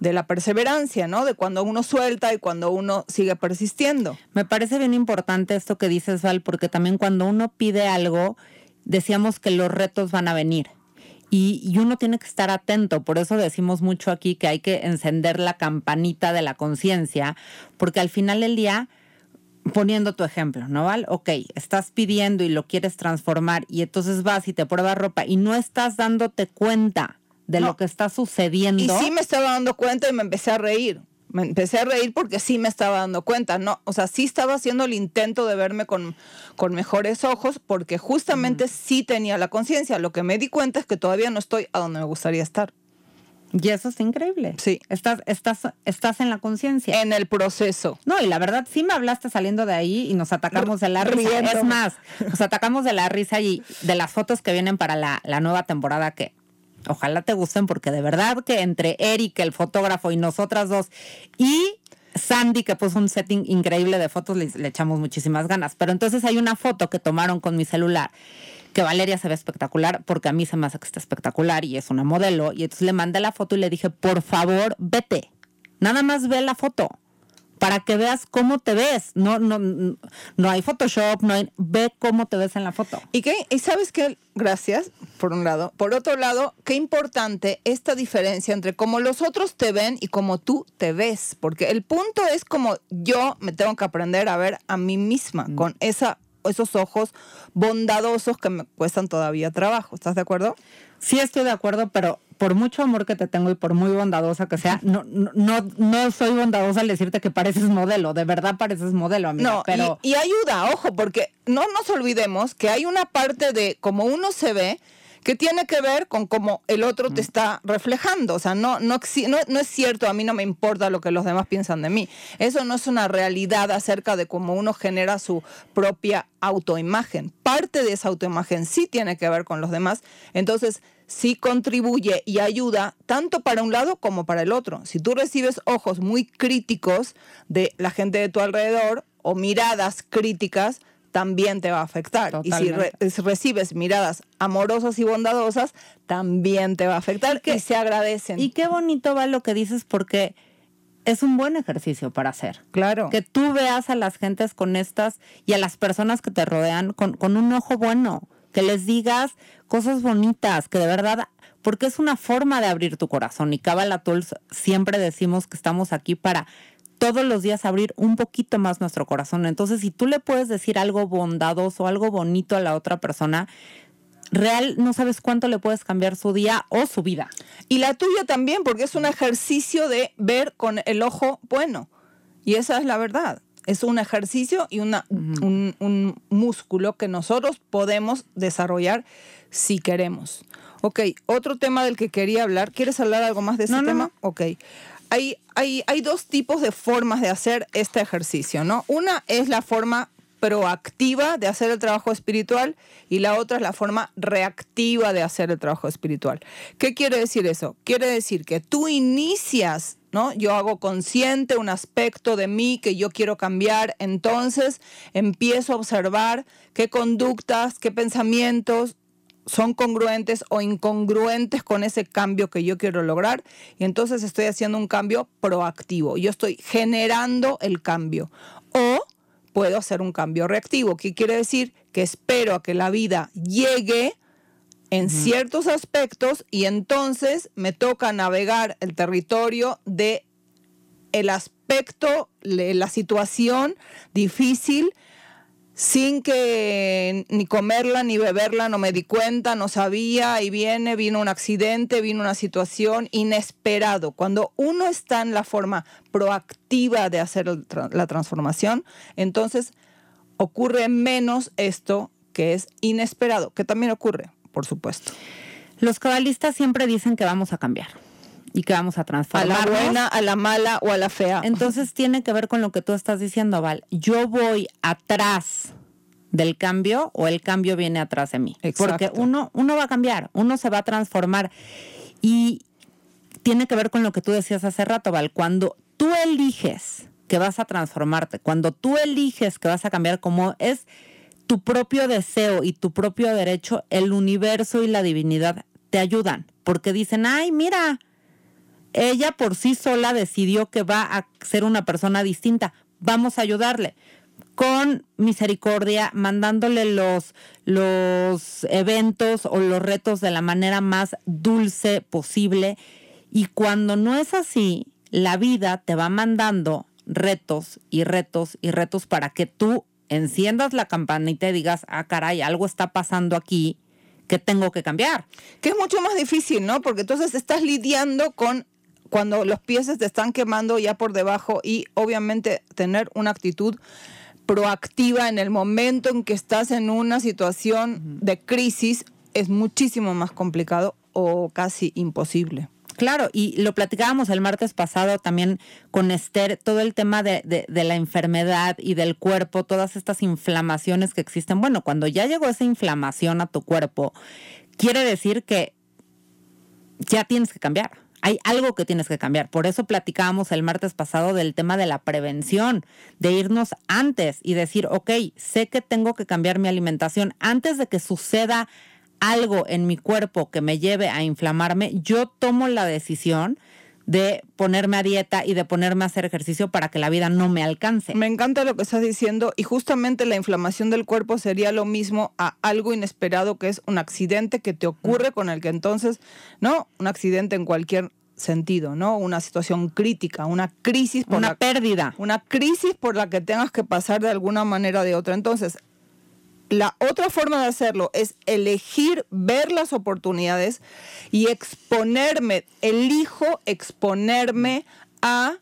S2: de la perseverancia, ¿no? De cuando uno suelta y cuando uno sigue persistiendo.
S3: Me parece bien importante esto que dices, Val, porque también cuando uno pide algo, decíamos que los retos van a venir. Y, uno tiene que estar atento, por eso decimos mucho aquí que hay que encender la campanita de la conciencia, porque al final del día, poniendo tu ejemplo, ¿no, Val? Ok, estás pidiendo y lo quieres transformar y entonces vas y te pruebas ropa y no estás dándote cuenta de lo que está sucediendo. Y
S2: sí me estaba dando cuenta y me empecé a reír me empecé a reír porque sí me estaba dando cuenta, no, o sea, sí estaba haciendo el intento de verme con, con mejores ojos porque justamente sí tenía la conciencia. Lo que me di cuenta es que todavía no estoy a donde me gustaría estar.
S3: Y eso es increíble.
S2: Sí.
S3: Estás, estás, estás en la conciencia.
S2: En el proceso.
S3: No, y la verdad, sí me hablaste saliendo de ahí y nos atacamos de la risa. Es más, nos atacamos de la risa y de las fotos que vienen para la, la nueva temporada que Ojalá te gusten porque de verdad que entre Eric, el fotógrafo, y nosotras dos, y Sandy, que puso un setting increíble de fotos, le, echamos muchísimas ganas. Pero entonces hay una foto que tomaron con mi celular que Valeria se ve espectacular porque a mí se me hace que está espectacular y es una modelo. Y entonces le mandé la foto y le dije, por favor, vete. Nada más ve la foto para que veas cómo te ves. No, no, no hay Photoshop, no hay, ve cómo te ves en la foto.
S2: ¿Y qué? ¿Y sabes qué? Gracias, por un lado. Por otro lado, qué importante esta diferencia entre cómo los otros te ven y cómo tú te ves. Porque el punto es como yo me tengo que aprender a ver a mí misma mm. con esa esos ojos bondadosos que me cuestan todavía trabajo. ¿Estás de acuerdo?
S3: Sí, estoy de acuerdo, pero por mucho amor que te tengo y por muy bondadosa que sea, no, no, no soy bondadosa al decirte que pareces modelo, de verdad pareces modelo, amiga. No, pero...
S2: y, y ayuda, ojo, porque no nos olvidemos que hay una parte de cómo uno se ve que tiene que ver con cómo el otro te está reflejando. O sea, no, no, no, es cierto, a mí no me importa lo que los demás piensan de mí. Eso no es una realidad acerca de cómo uno genera su propia autoimagen. Parte de esa autoimagen sí tiene que ver con los demás. Entonces, sí contribuye y ayuda tanto para un lado como para el otro. Si tú recibes ojos muy críticos de la gente de tu alrededor o miradas críticas, también te va a afectar. Y si, recibes miradas amorosas y bondadosas, también te va a afectar y, se agradecen.
S3: Y qué bonito va lo que dices porque es un buen ejercicio para hacer.
S2: Claro.
S3: Que tú veas a las gentes con estas y a las personas que te rodean con, con un ojo bueno, que les digas cosas bonitas, que de verdad, porque es una forma de abrir tu corazón. Y Kabbalah Tools siempre decimos que estamos aquí para todos los días abrir un poquito más nuestro corazón. Entonces, si tú le puedes decir algo bondadoso, algo bonito a la otra persona, real no sabes cuánto le puedes cambiar su día o su vida.
S2: Y la tuya también, porque es un ejercicio de ver con el ojo bueno. Y esa es la verdad. Es un ejercicio y una, un, músculo que nosotros podemos desarrollar si queremos. Ok, otro tema del que quería hablar. ¿Quieres hablar algo más de ese tema? No. Ok hay, hay, dos tipos de formas de hacer este ejercicio, ¿no? Una es la forma proactiva de hacer el trabajo espiritual y la otra es la forma reactiva de hacer el trabajo espiritual. ¿Qué quiere decir eso? Quiere decir que tú inicias, ¿no? Yo hago consciente un aspecto de mí que yo quiero cambiar, entonces empiezo a observar qué conductas, qué pensamientos son congruentes o incongruentes con ese cambio que yo quiero lograr y entonces estoy haciendo un cambio proactivo. Yo estoy generando el cambio o puedo hacer un cambio reactivo, ¿Qué quiere decir que espero a que la vida llegue en ciertos aspectos y entonces me toca navegar el territorio de el aspecto, la situación difícil sin que ni comerla ni beberla, no me di cuenta, no sabía, y viene, vino un accidente, vino una situación inesperado. Cuando uno está en la forma proactiva de hacer la transformación, entonces ocurre menos esto que es inesperado, que también ocurre, por supuesto.
S3: Los cabalistas siempre dicen que vamos a cambiar y que vamos a transformar.
S2: A la buena, a la mala o a la fea.
S3: Entonces tiene que ver con lo que tú estás diciendo, Val. Yo voy atrás del cambio o el cambio viene atrás de mí. Porque uno, uno va a cambiar, uno se va a transformar. Y tiene que ver con lo que tú decías hace rato, Val. Cuando tú eliges que vas a transformarte, cuando tú eliges que vas a cambiar como es tu propio deseo y tu propio derecho, el universo y la divinidad te ayudan, porque dicen, ay, mira, ella por sí sola decidió que va a ser una persona distinta, vamos a ayudarle con misericordia, mandándole los, los eventos o los retos de la manera más dulce posible. Y cuando no es así, la vida te va mandando retos y retos y retos para que tú enciendas la campanita y digas, ah, caray, algo está pasando aquí que tengo que cambiar.
S2: Que es mucho más difícil, ¿no? Porque entonces estás lidiando con cuando los pies te están quemando ya por debajo y obviamente tener una actitud proactiva en el momento en que estás en una situación de crisis es muchísimo más complicado o casi imposible.
S3: Claro, y lo platicábamos el martes pasado también con Esther, todo el tema de, de, la enfermedad y del cuerpo, todas estas inflamaciones que existen. Bueno, cuando ya llegó esa inflamación a tu cuerpo, quiere decir que ya tienes que cambiar hay algo que tienes que cambiar. Por eso platicábamos el martes pasado del tema de la prevención, de irnos antes y decir, ok, sé que tengo que cambiar mi alimentación antes de que suceda algo en mi cuerpo que me lleve a inflamarme, yo tomo la decisión de ponerme a dieta y de ponerme a hacer ejercicio para que la vida no me alcance.
S2: Me encanta lo que estás diciendo y justamente la inflamación del cuerpo sería lo mismo a algo inesperado que es un accidente que te ocurre con el que entonces, ¿no? Un accidente en cualquier sentido, ¿no? Una situación crítica, una crisis
S3: por una pérdida,
S2: una crisis por la que tengas que pasar de alguna manera o de otra. Entonces, la otra forma de hacerlo es elegir ver las oportunidades y exponerme, elijo exponerme a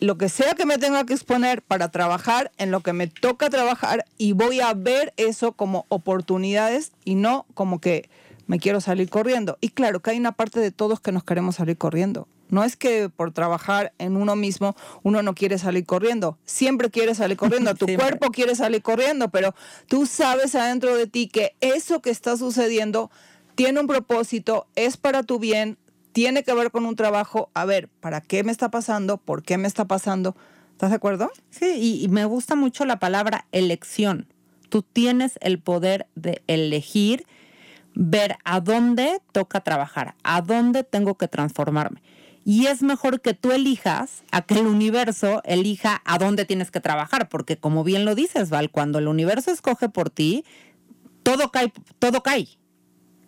S2: lo que sea que me tenga que exponer para trabajar en lo que me toca trabajar y voy a ver eso como oportunidades y no como que me quiero salir corriendo. Y claro que hay una parte de todos que nos queremos salir corriendo. No es que por trabajar en uno mismo uno no quiere salir corriendo. Siempre quiere salir corriendo. Tu cuerpo quiere salir corriendo, pero tú sabes adentro de ti que eso que está sucediendo tiene un propósito, es para tu bien, tiene que ver con un trabajo. A ver, ¿para qué me está pasando? ¿Por qué me está pasando? ¿Estás de acuerdo?
S3: Sí, y, y me gusta mucho la palabra elección. Tú tienes el poder de elegir ver a dónde toca trabajar, a dónde tengo que transformarme. Y es mejor que tú elijas a que el universo elija a dónde tienes que trabajar, porque como bien lo dices, Val, cuando el universo escoge por ti, todo cae, todo cae.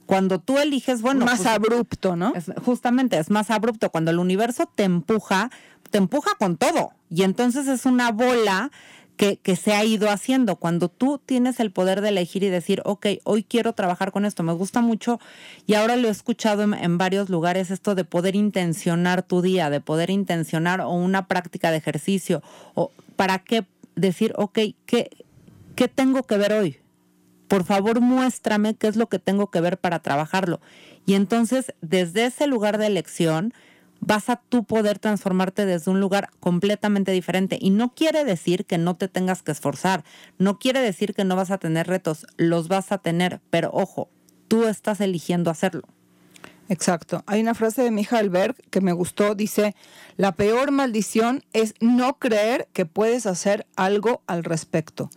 S3: Cuando tú eliges, bueno,
S2: más pues, abrupto, ¿no?
S3: justamente es más abrupto. Cuando el universo te empuja, te empuja con todo. Y entonces es una bola que, se ha ido haciendo. Cuando tú tienes el poder de elegir y decir, ok, hoy quiero trabajar con esto, me gusta mucho y ahora lo he escuchado en, varios lugares, esto de poder intencionar tu día, de poder intencionar o una práctica de ejercicio, o para qué decir, ok, ¿qué, qué tengo que ver hoy? Por favor, muéstrame qué es lo que tengo que ver para trabajarlo. Y entonces, desde ese lugar de elección, vas a tú poder transformarte desde un lugar completamente diferente. Y no quiere decir que no te tengas que esforzar, no quiere decir que no vas a tener retos, los vas a tener, pero ojo, tú estás eligiendo hacerlo.
S2: Exacto. Hay una frase de Michael que me gustó, dice, la peor maldición es no creer que puedes hacer algo al respecto.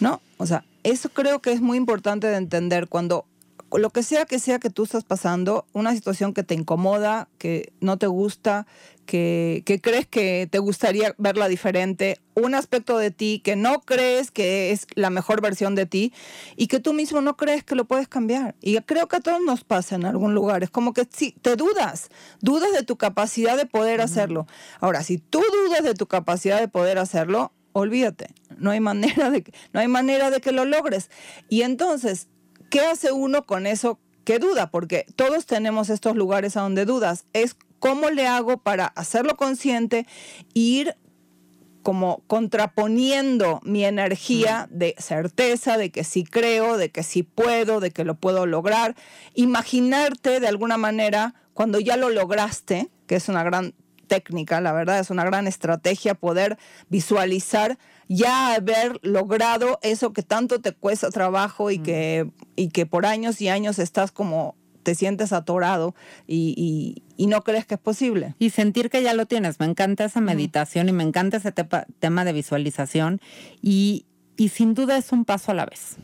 S2: ¿No? O sea, eso creo que es muy importante de entender cuando lo que sea que sea que tú estás pasando, una situación que te incomoda, que no te gusta, que, crees que te gustaría verla diferente, un aspecto de ti que no crees que es la mejor versión de ti y que tú mismo no crees que lo puedes cambiar. Y creo que a todos nos pasa en algún lugar. Es como que si te dudas, dudas de tu capacidad de poder hacerlo. Ahora, si tú dudas de tu capacidad de poder hacerlo, olvídate, no hay manera de que, no hay manera de que lo logres. Y entonces, ¿qué hace uno con eso que duda? Porque todos tenemos estos lugares a donde dudas. Es cómo le hago para hacerlo consciente e ir como contraponiendo mi energía mm. de certeza, de que sí creo, de que sí puedo, de que lo puedo lograr. Imaginarte de alguna manera cuando ya lo lograste, que es una gran técnica, la verdad, es una gran estrategia poder visualizar ya haber logrado eso que tanto te cuesta trabajo y, mm. que, y que por años y años estás como te sientes atorado y, no crees que es posible.
S3: Y sentir que ya lo tienes. Me encanta esa meditación y me encanta ese tema de visualización. Y, sin duda es un paso a la vez.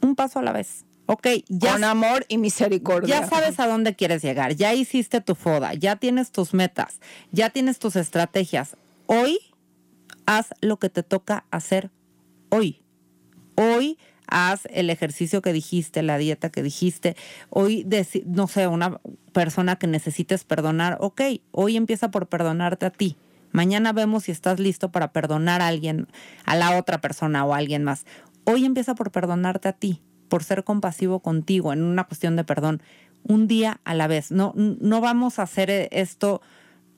S3: Un paso a la vez. Ok,
S2: ya. Con amor y misericordia.
S3: Ya sabes a dónde quieres llegar. Ya hiciste tu foda. Ya tienes tus metas. Ya tienes tus estrategias. Hoy haz lo que te toca hacer hoy. Hoy haz el ejercicio que dijiste, la dieta que dijiste. Hoy, no sé, una persona que necesites perdonar, ok, hoy empieza por perdonarte a ti. Mañana vemos si estás listo para perdonar a alguien, a la otra persona o a alguien más. Hoy empieza por perdonarte a ti, por ser compasivo contigo en una cuestión de perdón, un día a la vez. No, no vamos a hacer esto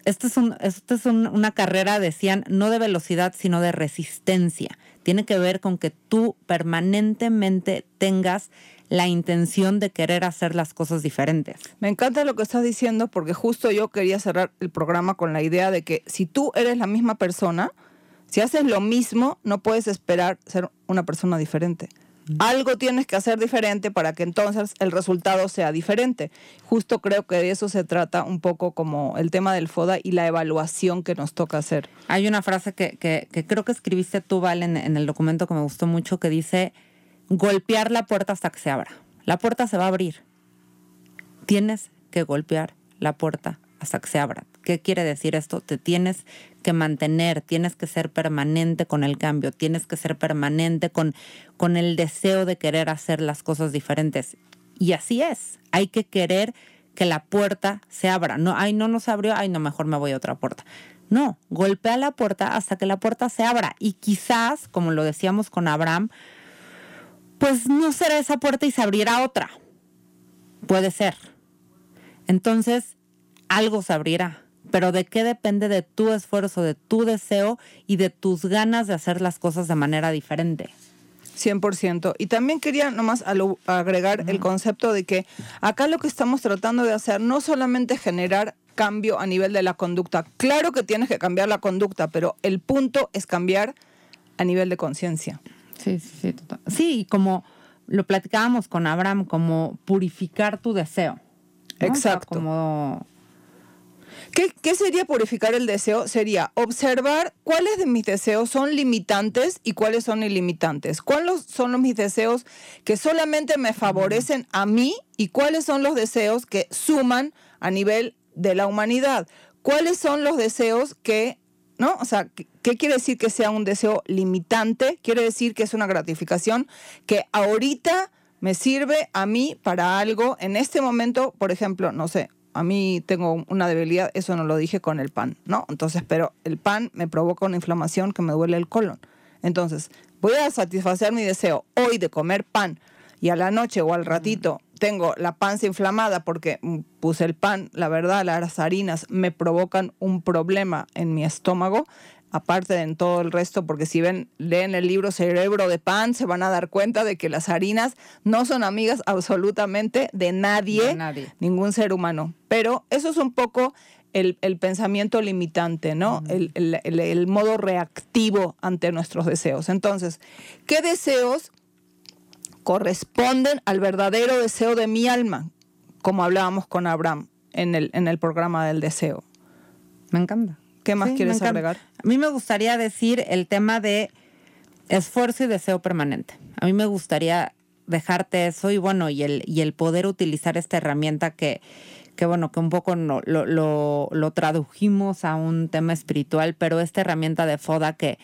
S3: esta es, un, es una carrera, decían, no de velocidad, sino de resistencia. Tiene que ver con que tú permanentemente tengas la intención de querer hacer las cosas diferentes.
S2: Me encanta lo que estás diciendo porque justo yo quería cerrar el programa con la idea de que si tú eres la misma persona, si haces lo mismo, no puedes esperar ser una persona diferente. Algo tienes que hacer diferente para que entonces el resultado sea diferente. Justo creo que de eso se trata un poco como el tema del FODA y la evaluación que nos toca hacer.
S3: Hay una frase que, que, creo que escribiste tú, Val, en, en el documento que me gustó mucho, que dice, golpear la puerta hasta que se abra. La puerta se va a abrir. Tienes que golpear la puerta hasta que se abra. ¿Qué quiere decir esto? Te tienes que mantener, tienes que ser permanente con el cambio, tienes que ser permanente con, con el deseo de querer hacer las cosas diferentes. Y así es, hay que querer que la puerta se abra. No, ay, no nos abrió, ay, no, mejor me voy a otra puerta. No, golpea la puerta hasta que la puerta se abra. Y quizás, como lo decíamos con Abraham, pues no será esa puerta y se abrirá otra. Puede ser. Entonces, algo se abrirá. Pero ¿de qué depende de tu esfuerzo, de tu deseo y de tus ganas de hacer las cosas de manera diferente?
S2: 100%. Y también quería nomás agregar el concepto de que acá lo que estamos tratando de hacer no solamente generar cambio a nivel de la conducta. Claro que tienes que cambiar la conducta, pero el punto es cambiar a nivel de conciencia.
S3: Sí, sí, sí. Sí, como lo platicábamos con Abraham, como purificar tu deseo.
S2: Exacto. como ¿Qué, sería purificar el deseo? Sería observar cuáles de mis deseos son limitantes y cuáles son ilimitantes. ¿Cuáles son mis deseos que solamente me favorecen a mí y cuáles son los deseos que suman a nivel de la humanidad? ¿Cuáles son los deseos que, ¿no? O sea, ¿qué quiere decir que sea un deseo limitante? Quiere decir que es una gratificación que ahorita me sirve a mí para algo. En este momento, por ejemplo, no sé, a mí tengo una debilidad, eso no lo dije con el pan, ¿no? Entonces, pero el pan me provoca una inflamación que me duele el colon. Entonces, voy a satisfacer mi deseo hoy de comer pan y a la noche o al ratito tengo la panza inflamada porque puse el pan, la verdad, las harinas me provocan un problema en mi estómago, aparte de en todo el resto, porque si ven, leen el libro Cerebro de Pan, se van a dar cuenta de que las harinas no son amigas absolutamente de nadie, ningún ser humano. Pero eso es un poco el, pensamiento limitante, ¿no? el, el modo reactivo ante nuestros deseos. Entonces, ¿qué deseos corresponden al verdadero deseo de mi alma? Como hablábamos con Abraham en el, en el programa del deseo.
S3: Me encanta.
S2: ¿Qué más quieres agregar?
S3: A mí me gustaría decir el tema de esfuerzo y deseo permanente. A mí me gustaría dejarte eso y bueno, y el, y el poder utilizar esta herramienta que, que bueno, que un poco lo, lo, lo, tradujimos a un tema espiritual, pero esta herramienta de FODA que,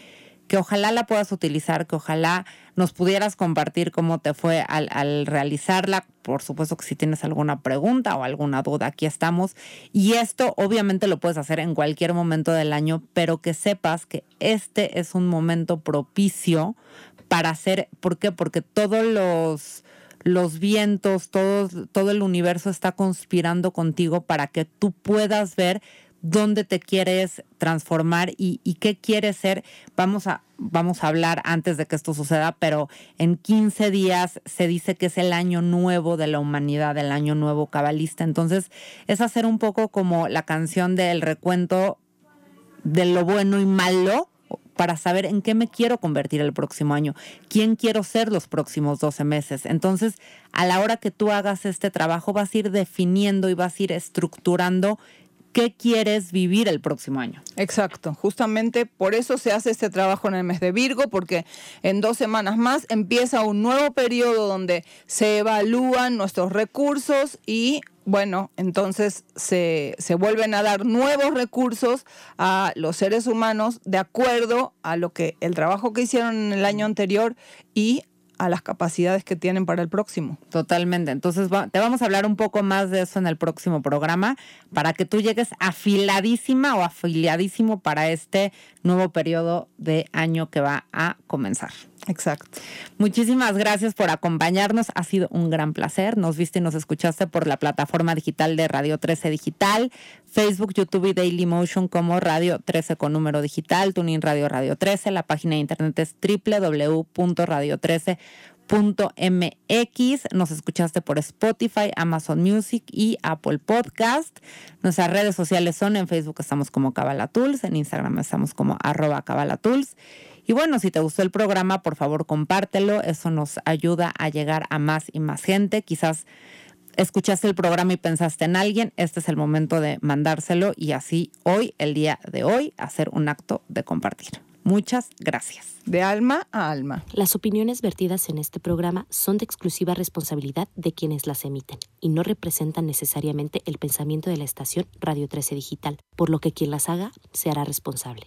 S3: que ojalá la puedas utilizar, que ojalá nos pudieras compartir cómo te fue al, al, realizarla. Por supuesto que si tienes alguna pregunta o alguna duda, aquí estamos. Y esto obviamente lo puedes hacer en cualquier momento del año, pero que sepas que este es un momento propicio para hacer, ¿por qué? Porque todos los los vientos, todo el universo está conspirando contigo para que tú puedas ver dónde te quieres transformar y, qué quieres ser. Vamos a, vamos a hablar antes de que esto suceda, pero en 15 días se dice que es el año nuevo de la humanidad, el año nuevo cabalista. Entonces es hacer un poco como la canción del recuento de lo bueno y malo para saber en qué me quiero convertir el próximo año, quién quiero ser los próximos 12 meses. Entonces, a la hora que tú hagas este trabajo, vas a ir definiendo y vas a ir estructurando qué quieres vivir el próximo año.
S2: Exacto, justamente por eso se hace este trabajo en el mes de Virgo, porque en dos semanas más empieza un nuevo periodo donde se evalúan nuestros recursos y bueno, entonces se, se, vuelven a dar nuevos recursos a los seres humanos de acuerdo a lo que el trabajo que hicieron en el año anterior y a las capacidades que tienen para el próximo.
S3: Totalmente. Entonces te vamos a hablar un poco más de eso en el próximo programa para que tú llegues afiladísima o afiliadísimo para este nuevo periodo de año que va a comenzar.
S2: Exacto.
S3: Muchísimas gracias por acompañarnos. Ha sido un gran placer. Nos viste y nos escuchaste por la plataforma digital de Radio 13 Digital, Facebook, YouTube y Daily Motion como Radio 13 con número digital, Tuning Radio Radio 13. La página de internet es www.radio13.mx. Nos escuchaste por Spotify, Amazon Music y Apple Podcast. Nuestras redes sociales son en Facebook estamos como Cabalatools, en Instagram estamos como arroba Cabalatools. Y bueno, si te gustó el programa, por favor compártelo. Eso nos ayuda a llegar a más y más gente. Quizás escuchaste el programa y pensaste en alguien, este es el momento de mandárselo y así hoy, el día de hoy, hacer un acto de compartir. Muchas gracias.
S2: De alma a alma.
S4: Las opiniones vertidas en este programa son de exclusiva responsabilidad de quienes las emiten y no representan necesariamente el pensamiento de la estación Radio 13 Digital, por lo que quien las haga se hará responsable.